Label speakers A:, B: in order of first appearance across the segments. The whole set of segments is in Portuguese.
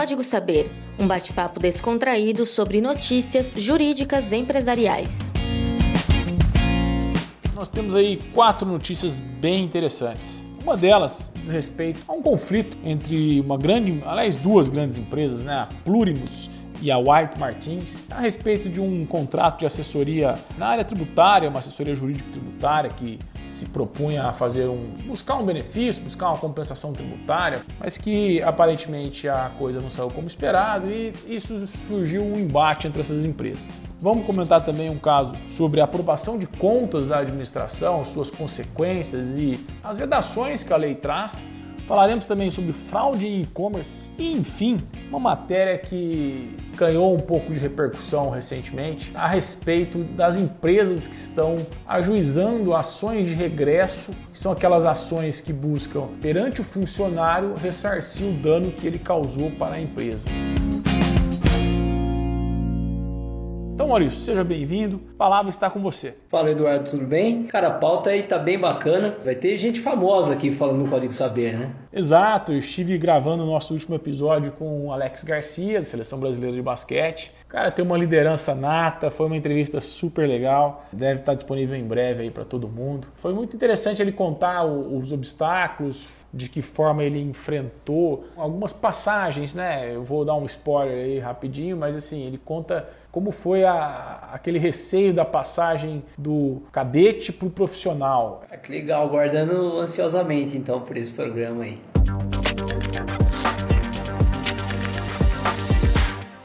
A: Código Saber, um bate-papo descontraído sobre notícias jurídicas empresariais.
B: Nós temos aí quatro notícias bem interessantes. Uma delas diz respeito a um conflito entre uma grande, aliás, duas grandes empresas, né, a Plurimus e a White Martins, a respeito de um contrato de assessoria na área tributária, uma assessoria jurídica tributária que se propunha a fazer um buscar um benefício, buscar uma compensação tributária, mas que aparentemente a coisa não saiu como esperado e isso surgiu um embate entre essas empresas. Vamos comentar também um caso sobre a aprovação de contas da administração, suas consequências e as vedações que a lei traz Falaremos também sobre fraude em e-commerce e, enfim, uma matéria que ganhou um pouco de repercussão recentemente a respeito das empresas que estão ajuizando ações de regresso, que são aquelas ações que buscam, perante o funcionário, ressarcir o dano que ele causou para a empresa. Então, Maurício, seja bem-vindo. A palavra está com você.
C: Fala, Eduardo, tudo bem? Cara, a pauta aí tá bem bacana. Vai ter gente famosa aqui falando no Código Saber, né?
B: Exato, eu estive gravando o nosso último episódio com o Alex Garcia, da Seleção Brasileira de Basquete. Cara, tem uma liderança nata, foi uma entrevista super legal, deve estar disponível em breve aí para todo mundo. Foi muito interessante ele contar os obstáculos, de que forma ele enfrentou algumas passagens, né? Eu vou dar um spoiler aí rapidinho, mas assim, ele conta como foi a, aquele receio da passagem do cadete para o profissional.
C: É que legal, guardando ansiosamente então por esse programa aí.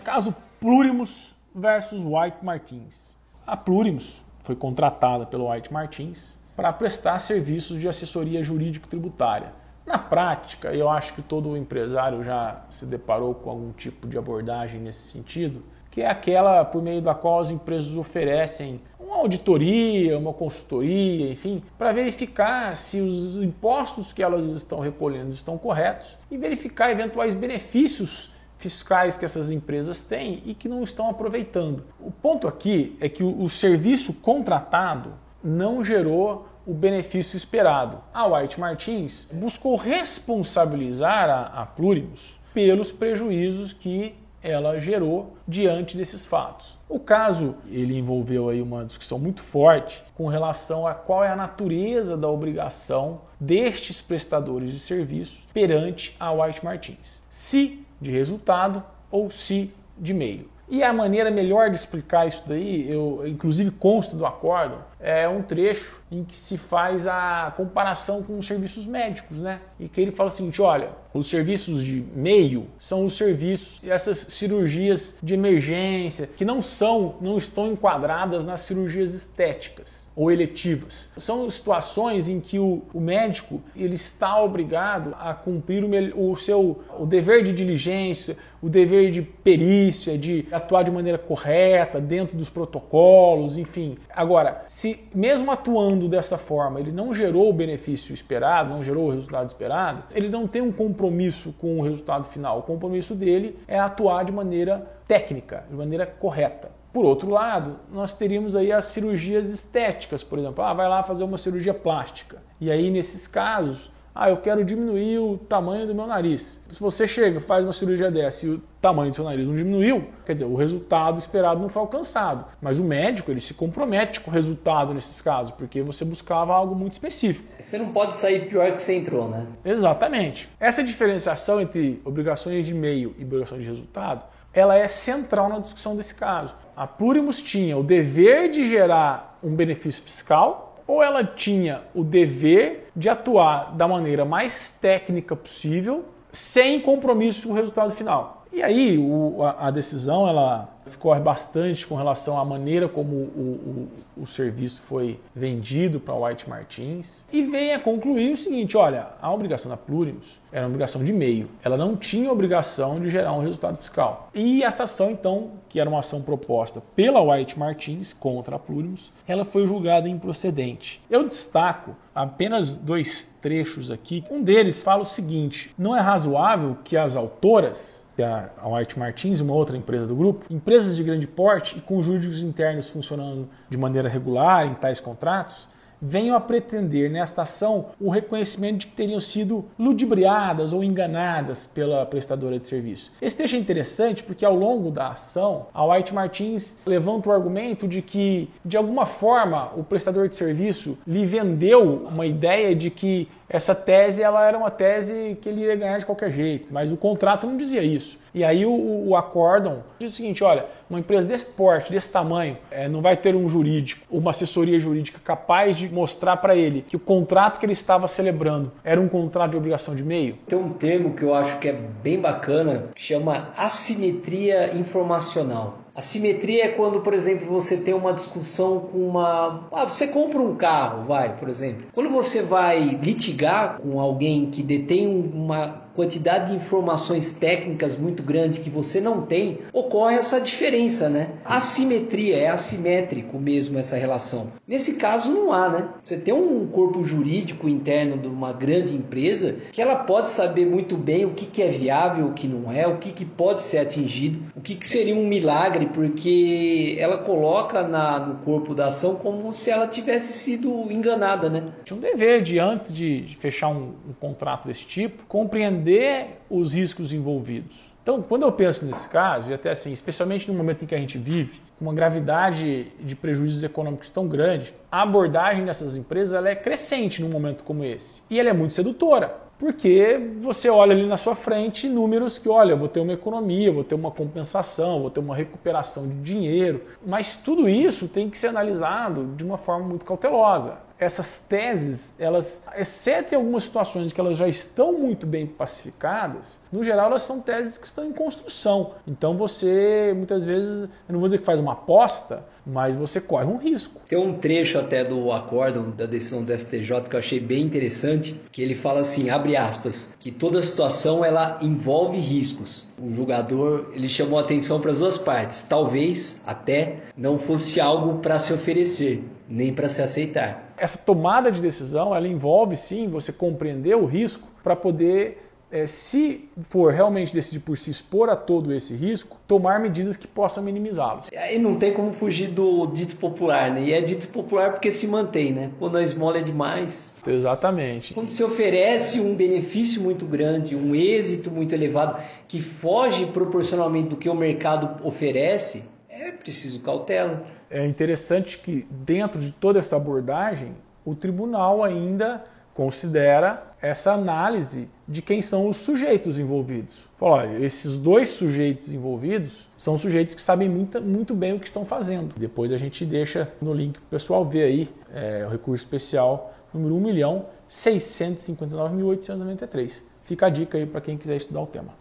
B: Caso Plurimus versus White Martins. A Plurimus foi contratada pelo White Martins para prestar serviços de assessoria jurídico-tributária. Na prática, eu acho que todo empresário já se deparou com algum tipo de abordagem nesse sentido que é aquela por meio da qual as empresas oferecem uma auditoria, uma consultoria, enfim, para verificar se os impostos que elas estão recolhendo estão corretos e verificar eventuais benefícios fiscais que essas empresas têm e que não estão aproveitando. O ponto aqui é que o, serviço contratado não gerou o benefício esperado. A White Martins buscou responsabilizar a, a Plurimus pelos prejuízos que ela gerou diante desses fatos. O caso ele envolveu aí uma discussão muito forte com relação a qual é a natureza da obrigação destes prestadores de serviço perante a White Martins, se de resultado ou se de meio. E a maneira melhor de explicar isso daí, eu inclusive consta do acordo, é um trecho em que se faz a comparação com os serviços médicos, né? E que ele fala o seguinte: olha, os serviços de meio são os serviços, essas cirurgias de emergência que não são, não estão enquadradas nas cirurgias estéticas ou eletivas. São situações em que o, o médico ele está obrigado a cumprir o, o seu o dever de diligência, o dever de perícia, de atuar de maneira correta dentro dos protocolos, enfim. Agora, se mesmo atuando dessa forma ele não gerou o benefício esperado, não gerou o resultado esperado, ele não tem um compromisso com o resultado final. O compromisso dele é atuar de maneira técnica, de maneira correta. Por outro lado, nós teríamos aí as cirurgias estéticas, por exemplo, ah, vai lá fazer uma cirurgia plástica. E aí, nesses casos, ah, eu quero diminuir o tamanho do meu nariz. Se você chega, faz uma cirurgia dessa e o tamanho do seu nariz não diminuiu, quer dizer, o resultado esperado não foi alcançado. Mas o médico, ele se compromete com o resultado nesses casos, porque você buscava algo muito específico.
C: Você não pode sair pior que você entrou, né?
B: Exatamente. Essa diferenciação entre obrigações de meio e obrigações de resultado, ela é central na discussão desse caso. A Plurimus tinha o dever de gerar um benefício fiscal ou ela tinha o dever de atuar da maneira mais técnica possível, sem compromisso com o resultado final. E aí o, a, a, decisão ela discorre bastante com relação à maneira como o, o, o serviço foi vendido para White Martins e vem a concluir o seguinte: olha, a obrigação da Plurimus era uma obrigação de meio, ela não tinha obrigação de gerar um resultado fiscal. E essa ação, então, que era uma ação proposta pela White Martins contra a Plurimus, ela foi julgada improcedente. Eu destaco apenas dois trechos aqui. Um deles fala o seguinte: não é razoável que as autoras que a White Martins, uma outra empresa do grupo, empresas de grande porte e com jurídicos internos funcionando de maneira regular em tais contratos, venham a pretender nesta ação o reconhecimento de que teriam sido ludibriadas ou enganadas pela prestadora de serviço. Esse texto é interessante porque ao longo da ação, a White Martins levanta o argumento de que, de alguma forma, o prestador de serviço lhe vendeu uma ideia de que essa tese ela era uma tese que ele ia ganhar de qualquer jeito, mas o contrato não dizia isso. E aí o, o diz o seguinte: olha, uma empresa desse porte, desse tamanho, é, não vai ter um jurídico, uma assessoria jurídica capaz de mostrar para ele que o contrato que ele estava celebrando era um contrato de obrigação de meio?
C: Tem um termo que eu acho que é bem bacana, que chama assimetria informacional. Assimetria é quando, por exemplo, você tem uma discussão com uma. Ah, você compra um carro, vai, por exemplo. Quando você vai litigar com alguém que detém uma quantidade de informações técnicas muito grande que você não tem, ocorre essa diferença, né? Assimetria, é assimétrico mesmo essa relação. Nesse caso não há, né? Você tem um corpo jurídico interno de uma grande empresa que ela pode saber muito bem o que, que é viável, o que não é, o que, que pode ser atingido, o que, que seria um milagre, porque ela coloca na, no corpo da ação como se ela tivesse sido enganada, né?
B: Tinha um dever de, antes de fechar um, um contrato desse tipo, compreender entender os riscos envolvidos. Então, quando eu penso nesse caso, e até assim, especialmente no momento em que a gente vive, com uma gravidade de prejuízos econômicos tão grande, a abordagem dessas empresas é crescente num momento como esse. E ela é muito sedutora, porque você olha ali na sua frente números que, olha, vou ter uma economia, vou ter uma compensação, vou ter uma recuperação de dinheiro, mas tudo isso tem que ser analisado de uma forma muito cautelosa essas teses, elas, exceto em algumas situações que elas já estão muito bem pacificadas, no geral elas são teses que estão em construção. Então você, muitas vezes, eu não vou dizer que faz uma aposta, mas você corre um risco.
C: Tem um trecho até do acórdão da decisão do STJ que eu achei bem interessante, que ele fala assim, abre aspas, que toda situação ela envolve riscos. O julgador, ele chamou atenção para as duas partes. Talvez até não fosse algo para se oferecer, nem para se aceitar.
B: Essa tomada de decisão, ela envolve sim você compreender o risco para poder é, se for realmente decidir por se expor a todo esse risco, tomar medidas que possam minimizá-los.
C: E não tem como fugir do dito popular, né? E é dito popular porque se mantém, né? Quando a esmola é demais.
B: Exatamente.
C: Quando se oferece um benefício muito grande, um êxito muito elevado, que foge proporcionalmente do que o mercado oferece, é preciso cautela.
B: É interessante que, dentro de toda essa abordagem, o tribunal ainda considera essa análise de quem são os sujeitos envolvidos. Fala, olha, esses dois sujeitos envolvidos são sujeitos que sabem muito, muito bem o que estão fazendo. Depois a gente deixa no link para o pessoal ver aí é, o recurso especial número 1 milhão 659.893. Fica a dica aí para quem quiser estudar o tema.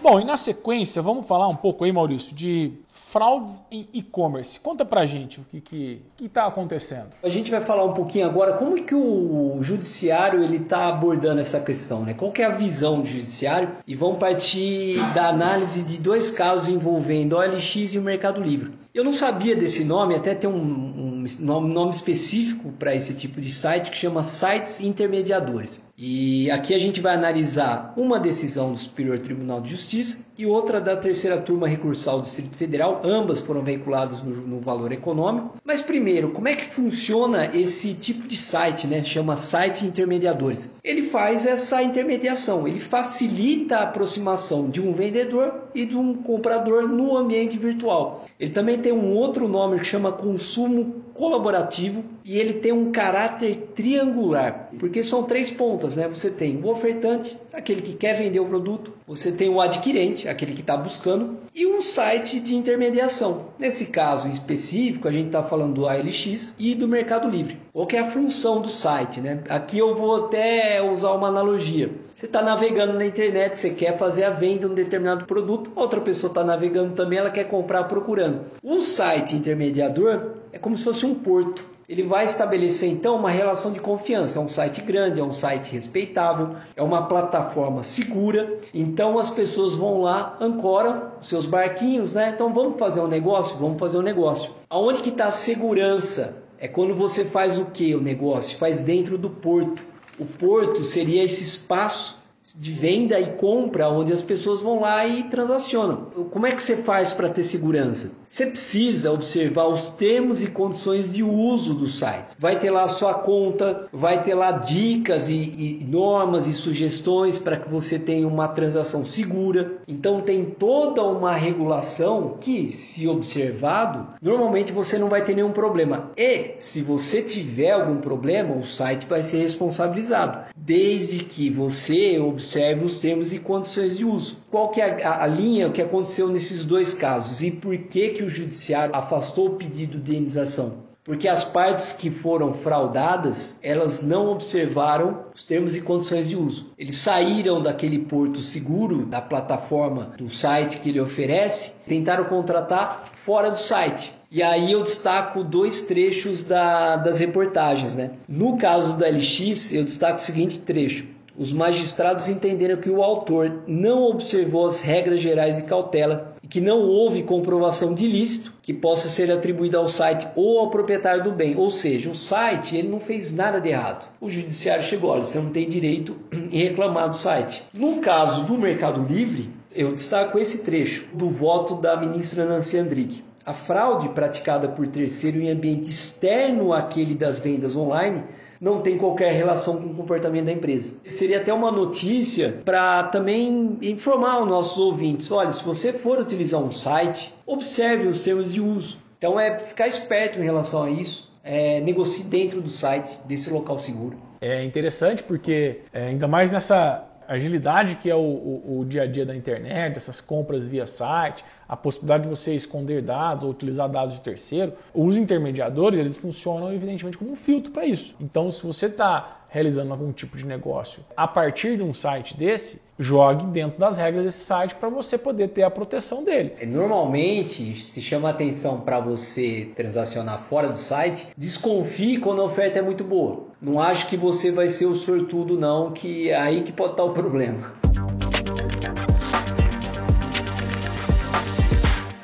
B: Bom, e na sequência, vamos falar um pouco aí, Maurício, de fraudes em e-commerce. Conta pra gente o que está acontecendo.
C: A gente vai falar um pouquinho agora como que o judiciário ele está abordando essa questão, né? Qual que é a visão do judiciário? E vamos partir da análise de dois casos envolvendo OLX e o Mercado Livre. Eu não sabia desse nome, até tem um, um nome específico para esse tipo de site que chama sites intermediadores. E aqui a gente vai analisar uma decisão do Superior Tribunal de Justiça e outra da terceira turma recursal do Distrito Federal. Ambas foram veiculadas no, no, valor econômico. Mas primeiro, como é que funciona esse tipo de site, né? Chama site intermediadores. Ele faz essa intermediação, ele facilita a aproximação de um vendedor e de um comprador no ambiente virtual. Ele também tem um outro nome que chama consumo colaborativo e ele tem um caráter triangular, porque são três pontas, né? Você tem o ofertante, aquele que quer vender o produto, você tem o adquirente, aquele que está buscando, e um site de intermediação. Nesse caso específico, a gente está falando do ALX e do Mercado Livre. Qual que é a função do site, né? Aqui eu vou até usar uma analogia. Você está navegando na internet, você quer fazer a venda de um determinado produto, outra pessoa está navegando também, ela quer comprar procurando. O site intermediador é como se fosse um porto. Ele vai estabelecer então uma relação de confiança. É um site grande, é um site respeitável, é uma plataforma segura. Então as pessoas vão lá, ancoram seus barquinhos, né? Então vamos fazer um negócio? Vamos fazer um negócio. Aonde que está a segurança? É quando você faz o que o negócio? Faz dentro do porto. O porto seria esse espaço de venda e compra, onde as pessoas vão lá e transacionam. Como é que você faz para ter segurança? Você precisa observar os termos e condições de uso do site. Vai ter lá a sua conta, vai ter lá dicas e, e normas e sugestões para que você tenha uma transação segura. Então tem toda uma regulação que, se observado, normalmente você não vai ter nenhum problema. E se você tiver algum problema, o site vai ser responsabilizado, desde que você observe os termos e condições de uso. Qual que é a, a linha que aconteceu nesses dois casos e por que que o judiciário afastou o pedido de indenização? Porque as partes que foram fraudadas, elas não observaram os termos e condições de uso. Eles saíram daquele porto seguro, da plataforma do site que ele oferece, tentaram contratar fora do site. E aí eu destaco dois trechos da, das reportagens. Né? No caso da LX, eu destaco o seguinte trecho. Os magistrados entenderam que o autor não observou as regras gerais de cautela e que não houve comprovação de ilícito que possa ser atribuído ao site ou ao proprietário do bem. Ou seja, o site ele não fez nada de errado. O judiciário chegou, olha, você não tem direito em reclamar do site. No caso do Mercado Livre, eu destaco esse trecho do voto da ministra Nancy Andrighi. A fraude praticada por terceiro em ambiente externo àquele das vendas online não tem qualquer relação com o comportamento da empresa. Seria até uma notícia para também informar os nossos ouvintes: olha, se você for utilizar um site, observe os termos de uso. Então é ficar esperto em relação a isso. É, negocie dentro do site, desse local seguro.
B: É interessante porque, é, ainda mais nessa agilidade que é o, o, o, dia a dia da internet, essas compras via site, a possibilidade de você esconder dados ou utilizar dados de terceiro, os intermediadores eles funcionam evidentemente como um filtro para isso. Então, se você está realizando algum tipo de negócio a partir de um site desse, jogue dentro das regras desse site para você poder ter a proteção dele.
C: É, normalmente, se chama atenção para você transacionar fora do site, desconfie quando a oferta é muito boa. Não acho que você vai ser o sortudo não, que é aí que pode estar o problema.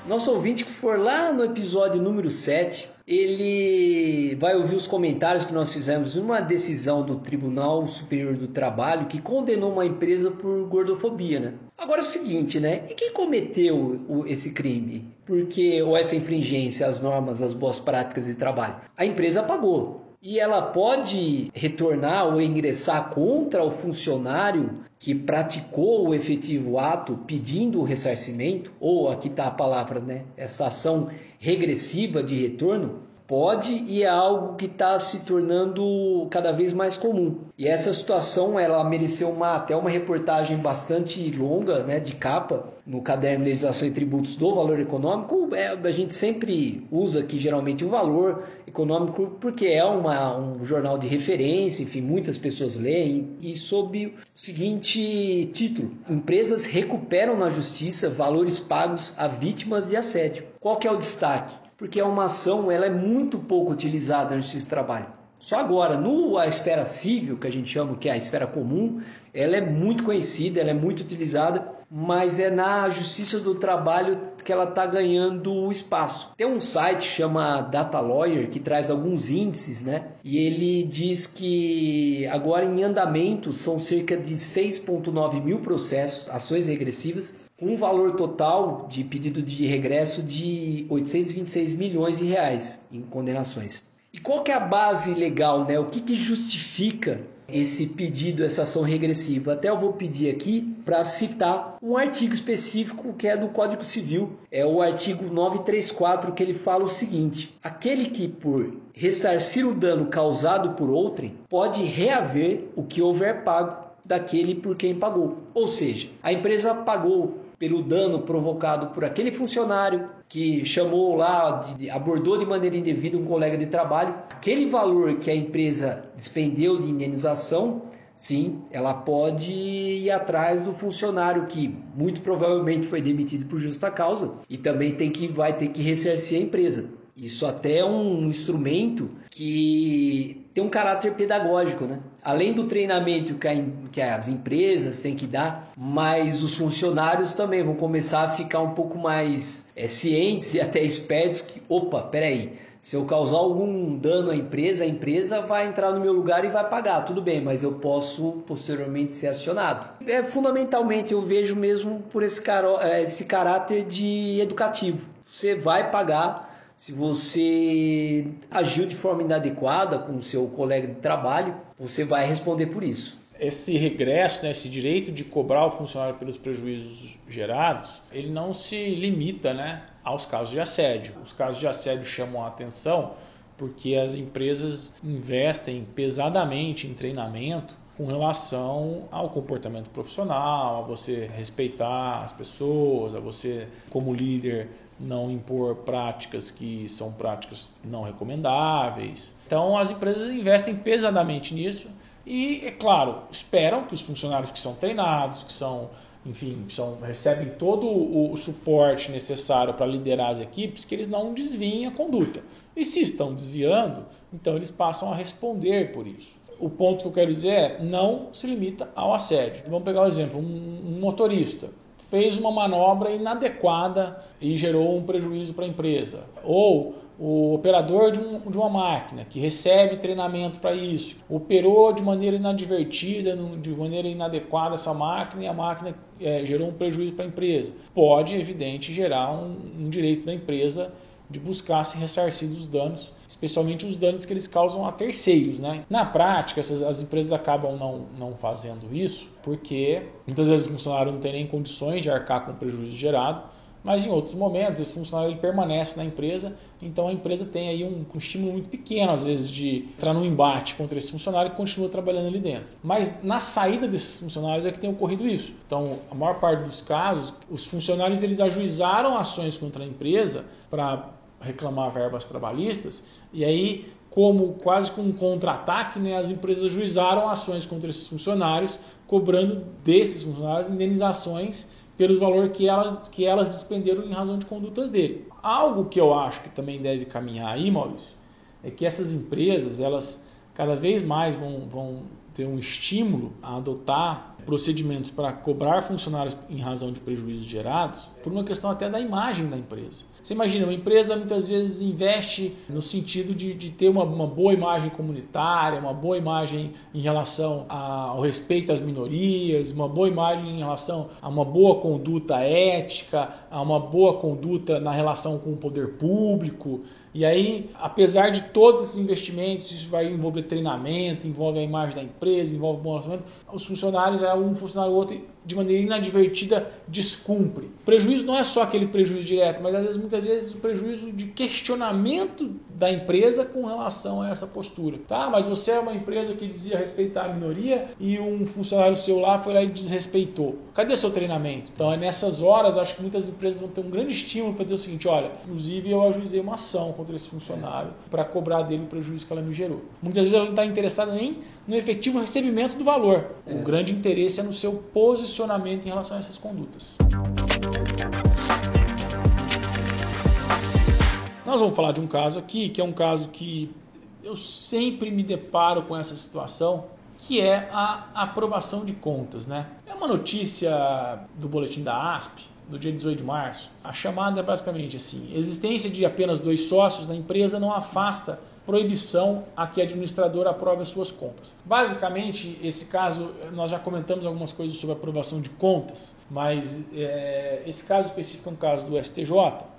C: Nosso ouvinte que for lá no episódio número 7, ele vai ouvir os comentários que nós fizemos numa decisão do Tribunal Superior do Trabalho que condenou uma empresa por gordofobia, né? Agora é o seguinte, né? E quem cometeu esse crime? Porque ou essa infringência às normas, às boas práticas de trabalho? A empresa pagou. E ela pode retornar ou ingressar contra o funcionário que praticou o efetivo ato pedindo o ressarcimento, ou aqui está a palavra, né? Essa ação regressiva de retorno, pode e é algo que está se tornando cada vez mais comum. E essa situação ela mereceu uma, até uma reportagem bastante longa, né, de capa, no caderno Legislação e Tributos do Valor Econômico. É, a gente sempre usa aqui geralmente o valor econômico porque é uma, um jornal de referência, enfim, muitas pessoas leem, e sob o seguinte título: Empresas recuperam na justiça valores pagos a vítimas de assédio. Qual que é o destaque? Porque é uma ação ela é muito pouco utilizada no justiça do trabalho. Só agora, no a esfera civil, que a gente chama que é a esfera comum, ela é muito conhecida, ela é muito utilizada, mas é na justiça do trabalho que ela está ganhando espaço. Tem um site chama Data Lawyer que traz alguns índices, né? E ele diz que agora em andamento são cerca de 6,9 mil processos, ações regressivas, com um valor total de pedido de regresso de 826 milhões de reais em condenações. E qual que é a base legal, né? O que, que justifica esse pedido, essa ação regressiva? Até eu vou pedir aqui para citar um artigo específico que é do Código Civil, é o artigo 934 que ele fala o seguinte: aquele que por ressarcir o dano causado por outrem pode reaver o que houver pago daquele por quem pagou. Ou seja, a empresa pagou pelo dano provocado por aquele funcionário que chamou lá, abordou de maneira indevida um colega de trabalho, aquele valor que a empresa despendeu de indenização, sim, ela pode ir atrás do funcionário que muito provavelmente foi demitido por justa causa e também tem que vai ter que ressarcir a empresa. Isso até é um instrumento que tem um caráter pedagógico, né? Além do treinamento que, a, que as empresas têm que dar, mas os funcionários também vão começar a ficar um pouco mais é, cientes e até espertos que, opa, peraí, Se eu causar algum dano à empresa, a empresa vai entrar no meu lugar e vai pagar, tudo bem, mas eu posso posteriormente ser acionado. É fundamentalmente eu vejo mesmo por esse, caro, é, esse caráter de educativo. Você vai pagar se você agiu de forma inadequada com o seu colega de trabalho, você vai responder por isso.
B: Esse regresso, né, esse direito de cobrar o funcionário pelos prejuízos gerados, ele não se limita, né, aos casos de assédio. Os casos de assédio chamam a atenção porque as empresas investem pesadamente em treinamento com relação ao comportamento profissional, a você respeitar as pessoas, a você, como líder, não impor práticas que são práticas não recomendáveis. Então, as empresas investem pesadamente nisso e, é claro, esperam que os funcionários que são treinados, que são enfim, são, recebem todo o, o suporte necessário para liderar as equipes, que eles não desviem a conduta. E se estão desviando, então eles passam a responder por isso. O ponto que eu quero dizer é não se limita ao assédio. Vamos pegar o um exemplo: um, um motorista fez uma manobra inadequada e gerou um prejuízo para a empresa. Ou o operador de, um, de uma máquina que recebe treinamento para isso, operou de maneira inadvertida, de maneira inadequada essa máquina e a máquina é, gerou um prejuízo para a empresa. Pode, evidente, gerar um, um direito da empresa de buscar se ressarcir dos danos, especialmente os danos que eles causam a terceiros. Né? Na prática, essas, as empresas acabam não, não fazendo isso porque muitas vezes o funcionário não tem nem condições de arcar com o prejuízo gerado mas em outros momentos esse funcionário ele permanece na empresa, então a empresa tem aí um, um, estímulo muito pequeno às vezes de entrar num embate contra esse funcionário que continua trabalhando ali dentro. Mas na saída desses funcionários é que tem ocorrido isso. Então, a maior parte dos casos, os funcionários eles ajuizaram ações contra a empresa para reclamar verbas trabalhistas e aí como quase com um contra-ataque, né, as empresas ajuizaram ações contra esses funcionários, cobrando desses funcionários indenizações pelos valores que, ela, que elas despenderam em razão de condutas dele. Algo que eu acho que também deve caminhar aí, Maurício, é que essas empresas, elas cada vez mais vão, vão ter um estímulo a adotar procedimentos para cobrar funcionários em razão de prejuízos gerados, por uma questão até da imagem da empresa. Você imagina, uma empresa muitas vezes investe no sentido de, de ter uma, uma, boa imagem comunitária, uma boa imagem em relação ao respeito às minorias, uma boa imagem em relação a uma boa conduta ética, a uma boa conduta na relação com o poder público. E aí, apesar de todos esses investimentos, isso vai envolver treinamento, envolve a imagem da empresa, envolve bom lançamento, os funcionários, é um funcionário ou outro, de maneira inadvertida descumpre. O prejuízo não é só aquele prejuízo direto, mas às vezes muitas vezes o prejuízo de questionamento da empresa com relação a essa postura. Tá, mas você é uma empresa que dizia respeitar a minoria e um funcionário seu lá foi lá e desrespeitou. Cadê seu treinamento? Então é nessas horas, acho que muitas empresas vão ter um grande estímulo para dizer o seguinte, olha, inclusive eu ajuizei uma ação contra esse funcionário para cobrar dele o prejuízo que ela me gerou. Muitas vezes ela não está interessada nem no efetivo recebimento do valor. É. O grande interesse é no seu posicionamento em relação a essas condutas. Nós vamos falar de um caso aqui, que é um caso que eu sempre me deparo com essa situação, que é a aprovação de contas. Né? É uma notícia do boletim da ASP, do dia 18 de março. A chamada é basicamente assim: existência de apenas dois sócios na empresa não afasta proibição a que a administradora aprove as suas contas. Basicamente, esse caso, nós já comentamos algumas coisas sobre aprovação de contas, mas é, esse caso específico é um caso do STJ.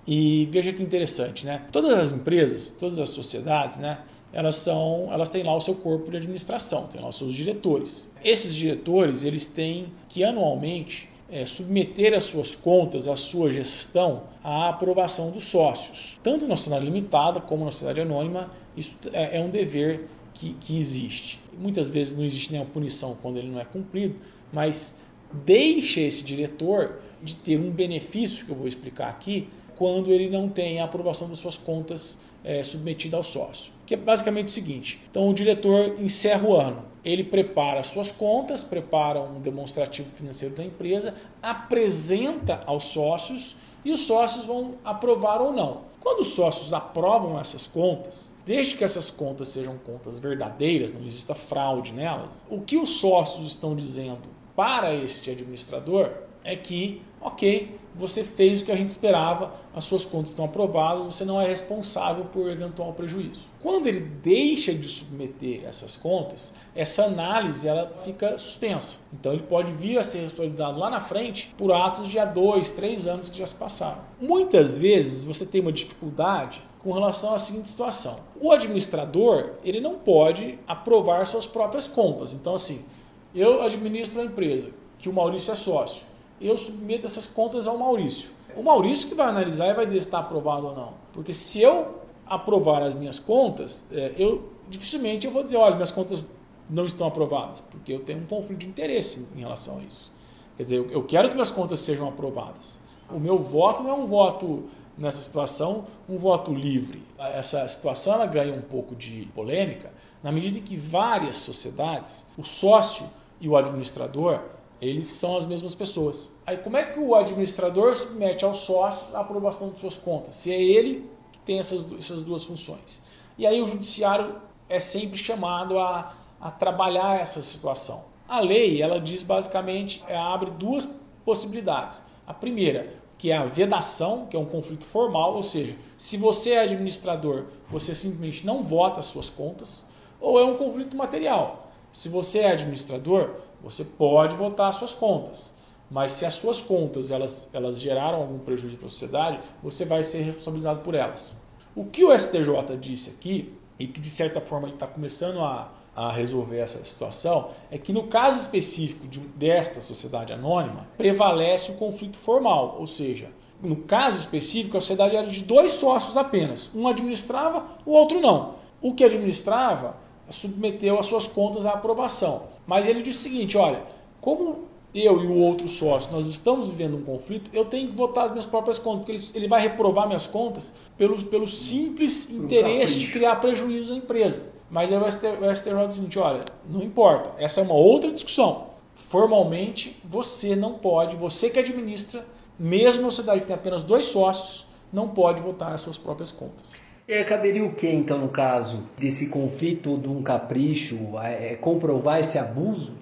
B: E veja que interessante, né? Todas as empresas, todas as sociedades, né? Elas são, elas têm lá o seu corpo de administração, têm lá os seus diretores. Esses diretores, eles têm que anualmente é, submeter as suas contas, a sua gestão, à aprovação dos sócios. Tanto na sociedade limitada como na sociedade anônima, isso é, é um dever que, que existe. Muitas vezes não existe nenhuma punição quando ele não é cumprido, mas deixa esse diretor de ter um benefício que eu vou explicar aqui quando ele não tem a aprovação das suas contas é, submetida ao sócio. Que é basicamente o seguinte: então o diretor encerra o ano, ele prepara suas contas, prepara um demonstrativo financeiro da empresa, apresenta aos sócios e os sócios vão aprovar ou não. Quando os sócios aprovam essas contas, desde que essas contas sejam contas verdadeiras, não exista fraude nelas, o que os sócios estão dizendo para este administrador é que ok, você fez o que a gente esperava, as suas contas estão aprovadas, você não é responsável por eventual prejuízo. Quando ele deixa de submeter essas contas, essa análise ela fica suspensa. Então ele pode vir a ser responsabilizado lá na frente por atos de há dois, três anos que já se passaram. Muitas vezes você tem uma dificuldade com relação à seguinte situação. O administrador ele não pode aprovar suas próprias contas. Então assim, eu administro a empresa, que o Maurício é sócio eu submeto essas contas ao Maurício. O Maurício que vai analisar e vai dizer se está aprovado ou não. Porque se eu aprovar as minhas contas, é, eu dificilmente eu vou dizer, olha, minhas contas não estão aprovadas, porque eu tenho um conflito de interesse em relação a isso. Quer dizer, eu quero que minhas contas sejam aprovadas. O meu voto não é um voto nessa situação, um voto livre. Essa situação ela ganha um pouco de polêmica na medida em que várias sociedades, o sócio e o administrador, eles são as mesmas pessoas. Aí como é que o administrador submete ao sócio a aprovação de suas contas? Se é ele que tem essas, essas duas funções. E aí o judiciário é sempre chamado a, a trabalhar essa situação. A lei, ela diz basicamente, é, abre duas possibilidades. A primeira, que é a vedação, que é um conflito formal, ou seja, se você é administrador, você simplesmente não vota as suas contas, ou é um conflito material. Se você é administrador, você pode votar as suas contas, mas se as suas contas elas, elas geraram algum prejuízo para a sociedade, você vai ser responsabilizado por elas. O que o STJ disse aqui, e que de certa forma ele está começando a, a resolver essa situação, é que no caso específico de, desta sociedade anônima, prevalece o conflito formal, ou seja, no caso específico, a sociedade era de dois sócios apenas. Um administrava, o outro não. O que administrava submeteu as suas contas à aprovação. Mas ele disse o seguinte: olha, como eu e o outro sócio nós estamos vivendo um conflito, eu tenho que votar as minhas próprias contas, porque ele, ele vai reprovar minhas contas pelo, pelo simples interesse de criar prejuízo à empresa. Mas aí o STJ diz seguinte: olha, não importa, essa é uma outra discussão. Formalmente, você não pode, você que administra, mesmo a sociedade que tem apenas dois sócios, não pode votar as suas próprias contas.
C: Caberia o que então no caso desse conflito de um capricho? É, é comprovar esse abuso?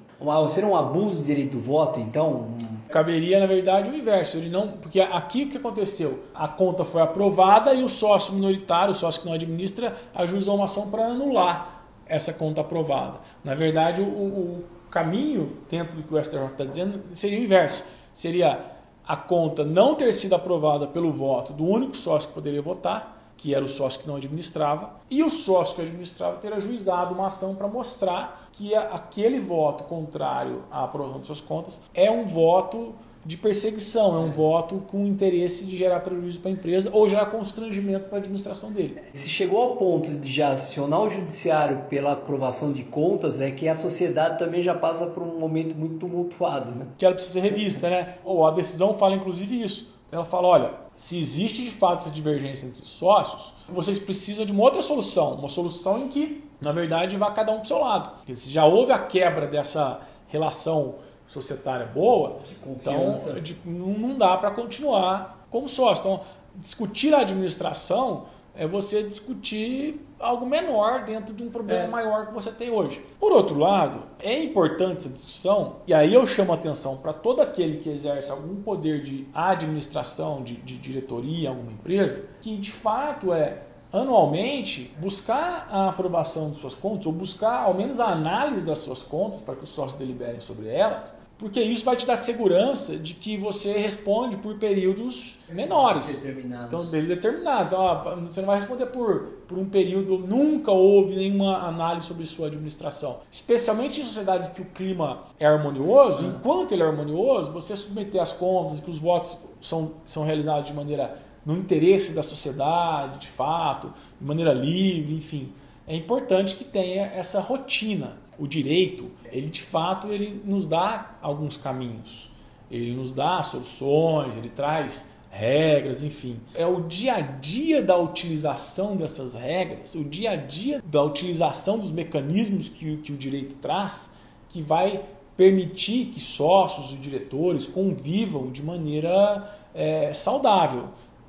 C: Seria um abuso de direito do voto, então?
B: Caberia, na verdade, o inverso. Ele não, porque aqui o que aconteceu? A conta foi aprovada e o sócio minoritário, o sócio que não administra, ajuizou uma ação para anular essa conta aprovada. Na verdade, o, o caminho, dentro do que o STJ está dizendo, seria o inverso. Seria a conta não ter sido aprovada pelo voto do único sócio que poderia votar que era o sócio que não administrava, e o sócio que administrava ter ajuizado uma ação para mostrar que aquele voto contrário à aprovação de suas contas é um voto de perseguição, é um voto com interesse de gerar prejuízo para a empresa ou gerar constrangimento para a administração dele.
C: Se chegou ao ponto de já acionar o judiciário pela aprovação de contas, é que a sociedade também já passa por um momento muito tumultuado. Né?
B: Que ela precisa ser revista, né? Ou a decisão fala inclusive isso. Ela fala, olha, se existe de fato essa divergência entre sócios, vocês precisam de uma outra solução, uma solução em que, na verdade, vá cada um para o seu lado. Porque se já houve a quebra dessa relação societária boa, então de, não dá para continuar como sócio. Então, discutir a administração é você discutir algo menor dentro de um problema é. maior que você tem hoje. Por outro lado, é importante essa discussão, e aí eu chamo a atenção para todo aquele que exerce algum poder de administração, de, de diretoria em alguma empresa, que de fato é anualmente buscar a aprovação de suas contas, ou buscar ao menos a análise das suas contas para que os sócios deliberem sobre elas, porque isso vai te dar segurança de que você responde por períodos menores. Então, período determinado. Então, ó, você não vai responder por, por um período, nunca houve nenhuma análise sobre sua administração. Especialmente em sociedades que o clima é harmonioso, uhum. enquanto ele é harmonioso, você submeter as contas, que os votos são, são realizados de maneira no interesse da sociedade, de fato, de maneira livre, enfim. É importante que tenha essa rotina o direito, ele de fato ele nos dá alguns caminhos, ele nos dá soluções, ele traz regras, enfim. É o dia a dia da utilização dessas regras, o dia a dia da utilização dos mecanismos que, que o direito traz, que vai permitir que sócios e diretores convivam de maneira é, saudável,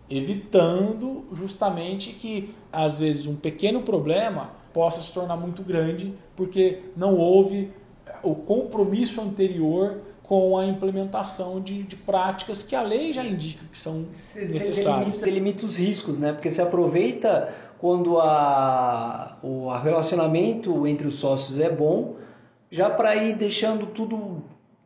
B: evitando justamente que, às vezes, um pequeno problema possa se tornar muito grande, porque não houve o compromisso anterior com a implementação de, de práticas que a lei já indica que são necessárias.
C: Você limita, limita os riscos, né? Porque você aproveita quando a, o relacionamento entre os sócios é bom, já para ir deixando tudo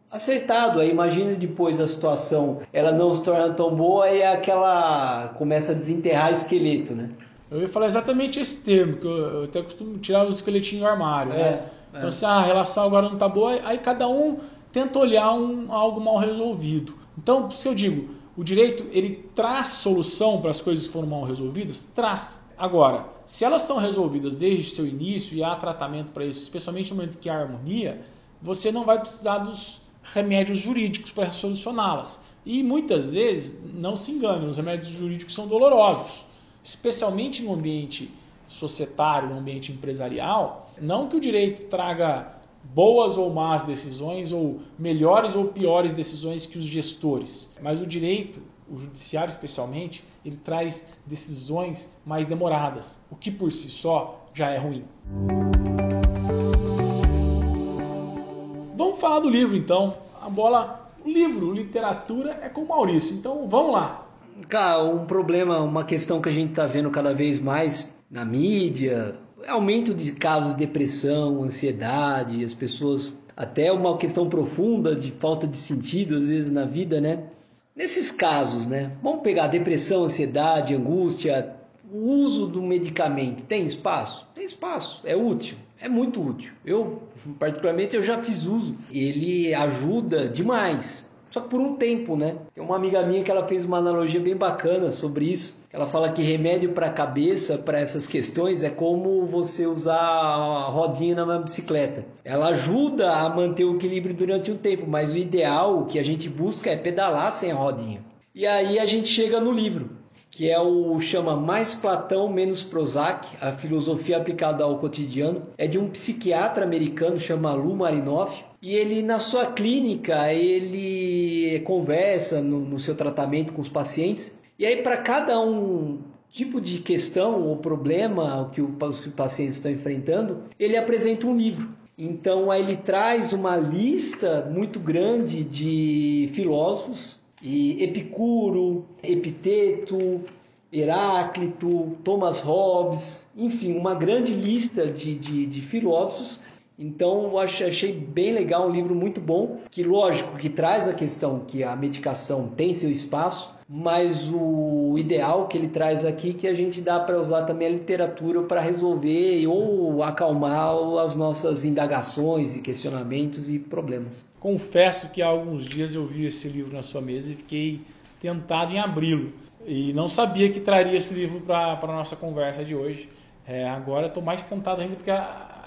C: acertado. Aí imagina depois a situação, ela não se torna tão boa e é aquela começa a desenterrar esqueleto, né?
B: Eu ia falar exatamente esse termo, que eu, eu até costumo tirar os esqueletinhos do armário, né? é, né? Então, é. se a relação agora não tá boa, aí cada um tenta olhar um, algo mal resolvido. Então, por isso que eu digo, o direito ele traz solução para as coisas que foram mal resolvidas? Traz. Agora, se elas são resolvidas desde seu início e há tratamento para isso, especialmente no momento que há harmonia, você não vai precisar dos remédios jurídicos para solucioná-las. E muitas vezes, não se engane, os remédios jurídicos são dolorosos, especialmente no ambiente societário, no ambiente empresarial. Não que o direito traga boas ou más decisões, ou melhores ou piores decisões que os gestores, mas o direito, o judiciário especialmente, ele traz decisões mais demoradas, o que por si só já é ruim. Vamos falar do livro então. A bola, o livro, literatura é com o Maurício. Então vamos lá.
C: Cara, um problema, uma questão que a gente está vendo cada vez mais na mídia, aumento de casos de depressão, ansiedade, as pessoas até uma questão profunda de falta de sentido às vezes na vida, né? Nesses casos, né? Vamos pegar depressão, ansiedade, angústia, o uso do medicamento tem espaço? Tem espaço, é útil, é muito útil. Eu, particularmente, eu já fiz uso. Ele ajuda demais. Só que por um tempo, né? Tem uma amiga minha que ela fez uma analogia bem bacana sobre isso. Ela fala que remédio para a cabeça, para essas questões, é como você usar a rodinha numa bicicleta. Ela ajuda a manter o equilíbrio durante um tempo, mas o ideal, que a gente busca é pedalar sem a rodinha. E aí a gente chega no livro que é o chama Mais Platão Menos Prozac, a filosofia aplicada ao cotidiano, é de um psiquiatra americano chama Lou Marinoff, e ele na sua clínica ele conversa no, no seu tratamento com os pacientes, e aí para cada um tipo de questão ou problema que, o, que os pacientes estão enfrentando, ele apresenta um livro. Então aí ele traz uma lista muito grande de filósofos e Epicuro, Epiteto, Heráclito, Thomas Hobbes, enfim, uma grande lista de, de, de filósofos. Então, eu achei bem legal, um livro muito bom, que lógico que traz a questão que a medicação tem seu espaço, mas o ideal que ele traz aqui que a gente dá para usar também a literatura para resolver ou acalmar as nossas indagações e questionamentos e problemas.
B: Confesso que há alguns dias eu vi esse livro na sua mesa e fiquei tentado em abri-lo e não sabia que traria esse livro para a nossa conversa de hoje. É, agora estou mais tentado ainda porque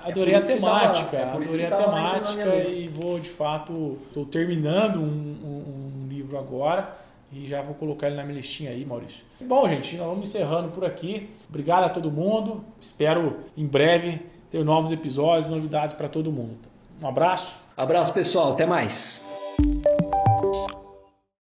B: adorei é a temática, é adorei a temática e vou de fato estou terminando um, um, um livro agora e já vou colocar ele na minha listinha aí, Maurício. Bom, gente, nós vamos encerrando por aqui. Obrigado a todo mundo. Espero em breve ter novos episódios, novidades para todo mundo. Um abraço.
C: Abraço, pessoal. Até mais.